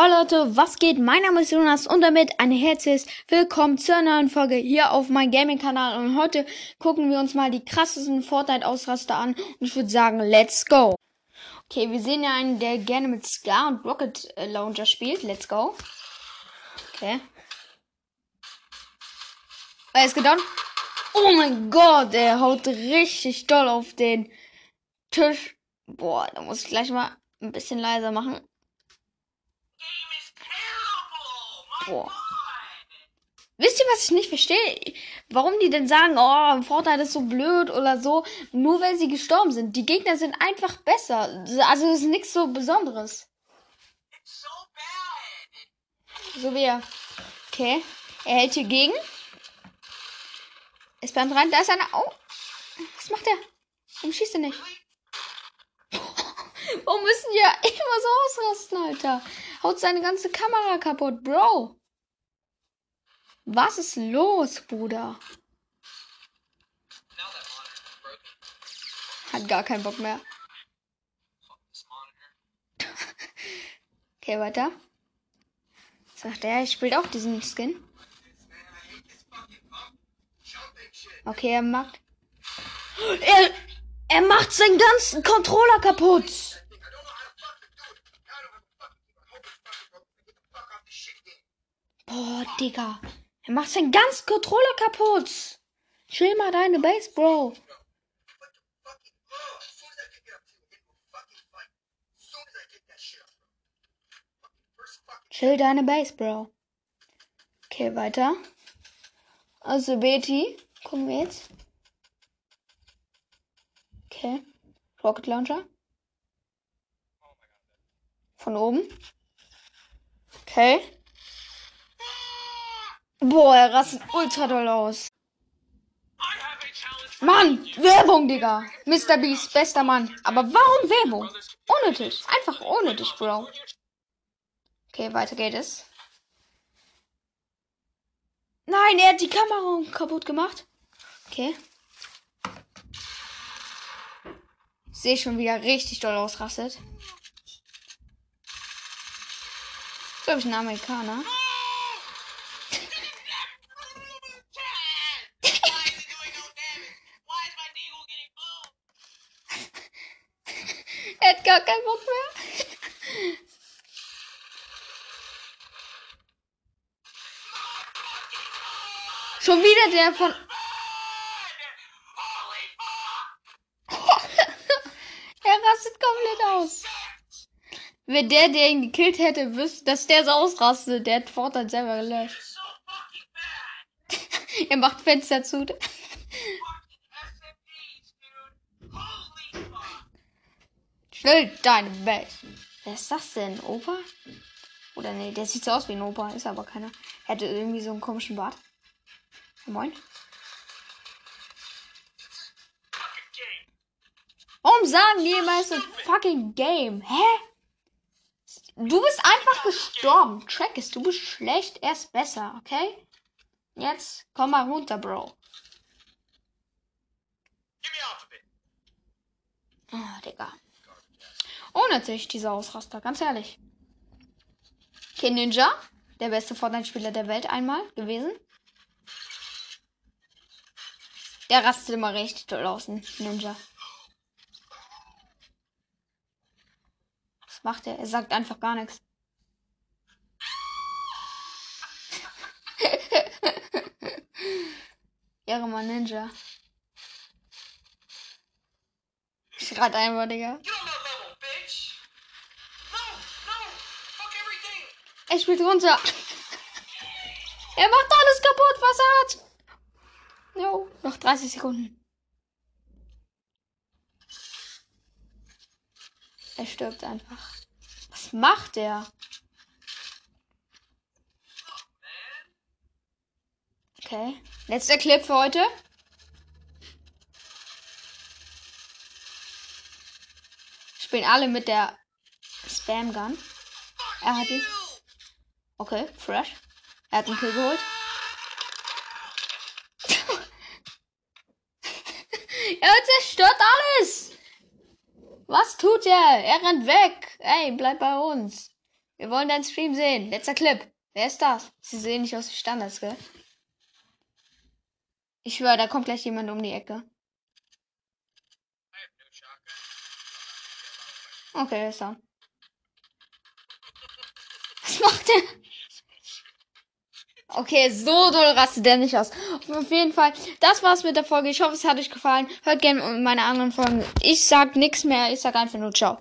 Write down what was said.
Hallo Leute, was geht? Mein Name ist Jonas und damit ein herzliches Willkommen zur neuen Folge hier auf meinem Gaming-Kanal. Und heute gucken wir uns mal die krassesten Fortnite-Ausraster an. Und ich würde sagen, let's go. Okay, wir sehen ja einen, der gerne mit Scar und Rocket äh, Launcher spielt. Let's go. Okay. Er ist gedown. Oh mein Gott, er haut richtig doll auf den Tisch. Boah, da muss ich gleich mal ein bisschen leiser machen. Boah. Wisst ihr, was ich nicht verstehe? Warum die denn sagen, oh, Fortnite ist so blöd oder so, nur weil sie gestorben sind. Die Gegner sind einfach besser. Also ist nichts so Besonderes. So wie er. Okay. Er hält hier gegen. Ist beim rein. Da ist einer. Oh. Was macht er? Warum schießt er nicht? Warum müssen die ja immer so ausrasten, Alter? Haut seine ganze Kamera kaputt, Bro. Was ist los, Bruder? Hat gar keinen Bock mehr. okay, weiter. Sagt er, ich spiele auch diesen Skin. Okay, er macht. Er, er macht seinen ganzen Controller kaputt. Boah, Digga. Er macht seinen ganzen Controller kaputt. Chill mal deine Base, Bro. Chill deine Base, Bro. Okay, weiter. Also Betty, gucken wir jetzt. Okay. Rocket Launcher. Von oben. Okay. Boah, er rastet ultra doll aus. Mann, Werbung, Digga. Mr. Beast, bester Mann. Aber warum Werbung? Unnötig. Einfach unnötig, Bro. Okay, weiter geht es. Nein, er hat die Kamera kaputt gemacht. Okay. Sehe schon wieder richtig doll ausrastet. Glaube ich ein Amerikaner. er hat gar keinen Bock mehr. Schon wieder der von. er rastet komplett aus. Wenn der, der ihn gekillt hätte, wüsste, dass der so ausrastet. Der hat Fortnite selber gelöscht. er macht Fenster zu. Chill deine Base. Wer ist das denn? Opa? Oder nee, der sieht so aus wie ein Opa, ist aber keiner. Er hatte irgendwie so einen komischen Bart. Moin. Warum sagen die immer so fucking Game? Hä? Du bist einfach gestorben. Track ist, du bist schlecht, er ist besser, okay? Jetzt komm mal runter, Bro. Oh, Digga. Unnötig, dieser Ausraster, ganz ehrlich. Okay, Ninja, der beste Fortnite-Spieler der Welt einmal gewesen. Der rastet immer richtig toll aus, Ninja. Was macht er? Er sagt einfach gar nichts. Ehre Ninja. Schreit einfach, Digga. Er spielt runter. Er macht alles kaputt, was er hat. No, noch 30 Sekunden. Er stirbt einfach. Was macht er? Okay. Letzter Clip für heute. Spielen alle mit der Spam Gun. Er hat ihn. Okay, fresh. Er hat einen Kill geholt. er zerstört alles. Was tut er? Er rennt weg. Ey, bleib bei uns. Wir wollen deinen Stream sehen. Letzter Clip. Wer ist das? Sie sehen nicht aus wie Standards, gell? Ich schwöre, da kommt gleich jemand um die Ecke. Okay, er ist da. Was macht der? Okay, so doll rastet der nicht aus. Auf jeden Fall, das war's mit der Folge. Ich hoffe, es hat euch gefallen. Hört gerne meine anderen Folgen. Ich sag nichts mehr. Ich sag einfach nur ciao.